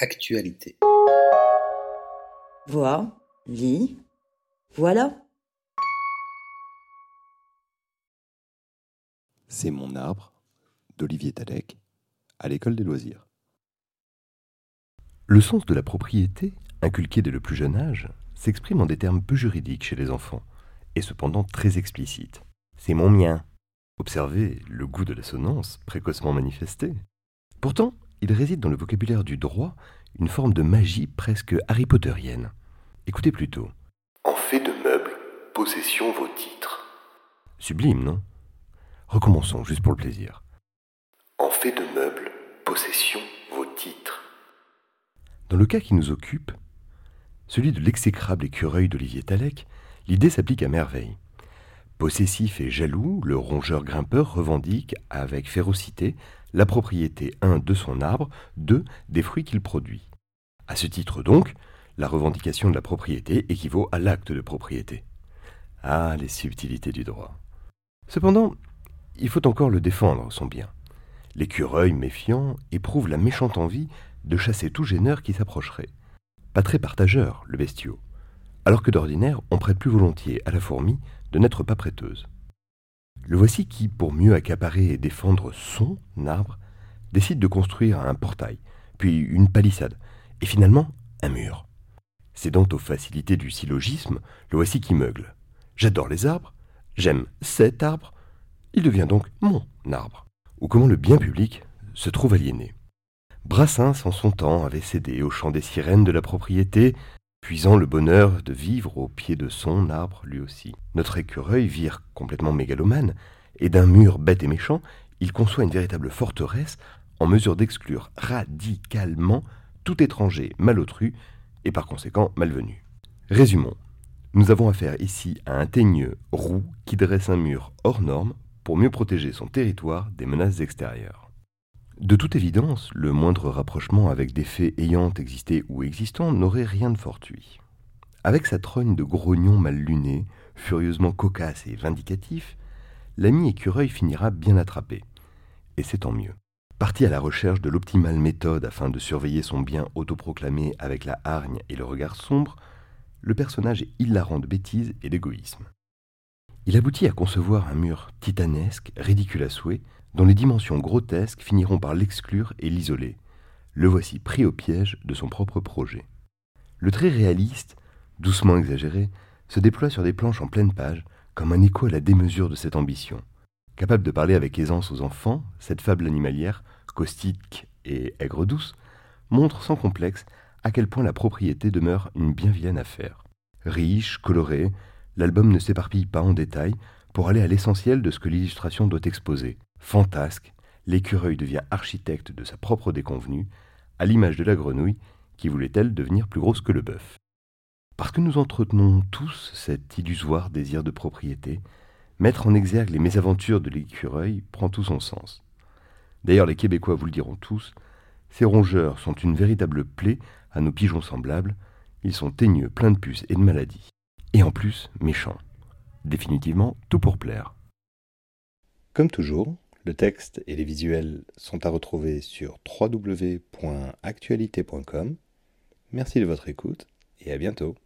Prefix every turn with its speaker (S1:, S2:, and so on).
S1: Actualité.
S2: Vois, lis, voilà.
S3: C'est mon arbre d'Olivier Talek à l'école des loisirs. Le sens de la propriété, inculqué dès le plus jeune âge, s'exprime en des termes peu juridiques chez les enfants, et cependant très explicites. C'est mon mien. Observez le goût de l'assonance précocement manifesté. Pourtant, il réside dans le vocabulaire du droit une forme de magie presque Harry Potterienne. Écoutez plutôt. En fait de meubles, possession vos titres. Sublime, non? Recommençons, juste pour le plaisir. En fait de meubles, possession vos titres. Dans le cas qui nous occupe, celui de l'exécrable écureuil d'Olivier Talek, l'idée s'applique à merveille. Possessif et jaloux, le rongeur grimpeur revendique avec férocité la propriété 1 de son arbre, 2 des fruits qu'il produit. À ce titre donc, la revendication de la propriété équivaut à l'acte de propriété. Ah, les subtilités du droit. Cependant, il faut encore le défendre, son bien. L'écureuil méfiant éprouve la méchante envie de chasser tout gêneur qui s'approcherait. Pas très partageur, le bestiau, alors que d'ordinaire on prête plus volontiers à la fourmi de n'être pas prêteuse. Le voici qui, pour mieux accaparer et défendre son arbre, décide de construire un portail, puis une palissade, et finalement un mur. Cédant aux facilités du syllogisme, le voici qui meugle. J'adore les arbres, j'aime cet arbre, il devient donc mon arbre. Ou comment le bien public se trouve aliéné. Brassens, en son temps, avait cédé au chant des sirènes de la propriété, puisant le bonheur de vivre au pied de son arbre lui aussi. Notre écureuil vire complètement mégalomane, et d'un mur bête et méchant, il conçoit une véritable forteresse en mesure d'exclure radicalement tout étranger malotru et par conséquent malvenu. Résumons. Nous avons affaire ici à un teigneux roux qui dresse un mur hors norme pour mieux protéger son territoire des menaces extérieures. De toute évidence, le moindre rapprochement avec des faits ayant existé ou existant n'aurait rien de fortuit. Avec sa trogne de grognon mal luné, furieusement cocasse et vindicatif, l'ami écureuil finira bien attrapé. Et c'est tant mieux. Parti à la recherche de l'optimale méthode afin de surveiller son bien autoproclamé avec la hargne et le regard sombre, le personnage est hilarant de bêtise et d'égoïsme. Il aboutit à concevoir un mur titanesque, ridicule à souhait, dont les dimensions grotesques finiront par l'exclure et l'isoler. Le voici pris au piège de son propre projet. Le trait réaliste, doucement exagéré, se déploie sur des planches en pleine page, comme un écho à la démesure de cette ambition. Capable de parler avec aisance aux enfants, cette fable animalière, caustique et aigre-douce, montre sans complexe à quel point la propriété demeure une bien vilaine affaire. Riche, coloré, l'album ne s'éparpille pas en détail pour aller à l'essentiel de ce que l'illustration doit exposer. Fantasque, l'écureuil devient architecte de sa propre déconvenue, à l'image de la grenouille qui voulait-elle devenir plus grosse que le bœuf. Parce que nous entretenons tous cet illusoire désir de propriété, Mettre en exergue les mésaventures de l'écureuil prend tout son sens. D'ailleurs, les Québécois vous le diront tous, ces rongeurs sont une véritable plaie à nos pigeons semblables, ils sont teigneux, pleins de puces et de maladies. Et en plus, méchants. Définitivement, tout pour plaire. Comme toujours, le texte et les visuels sont à retrouver sur www.actualité.com. Merci de votre écoute et à bientôt.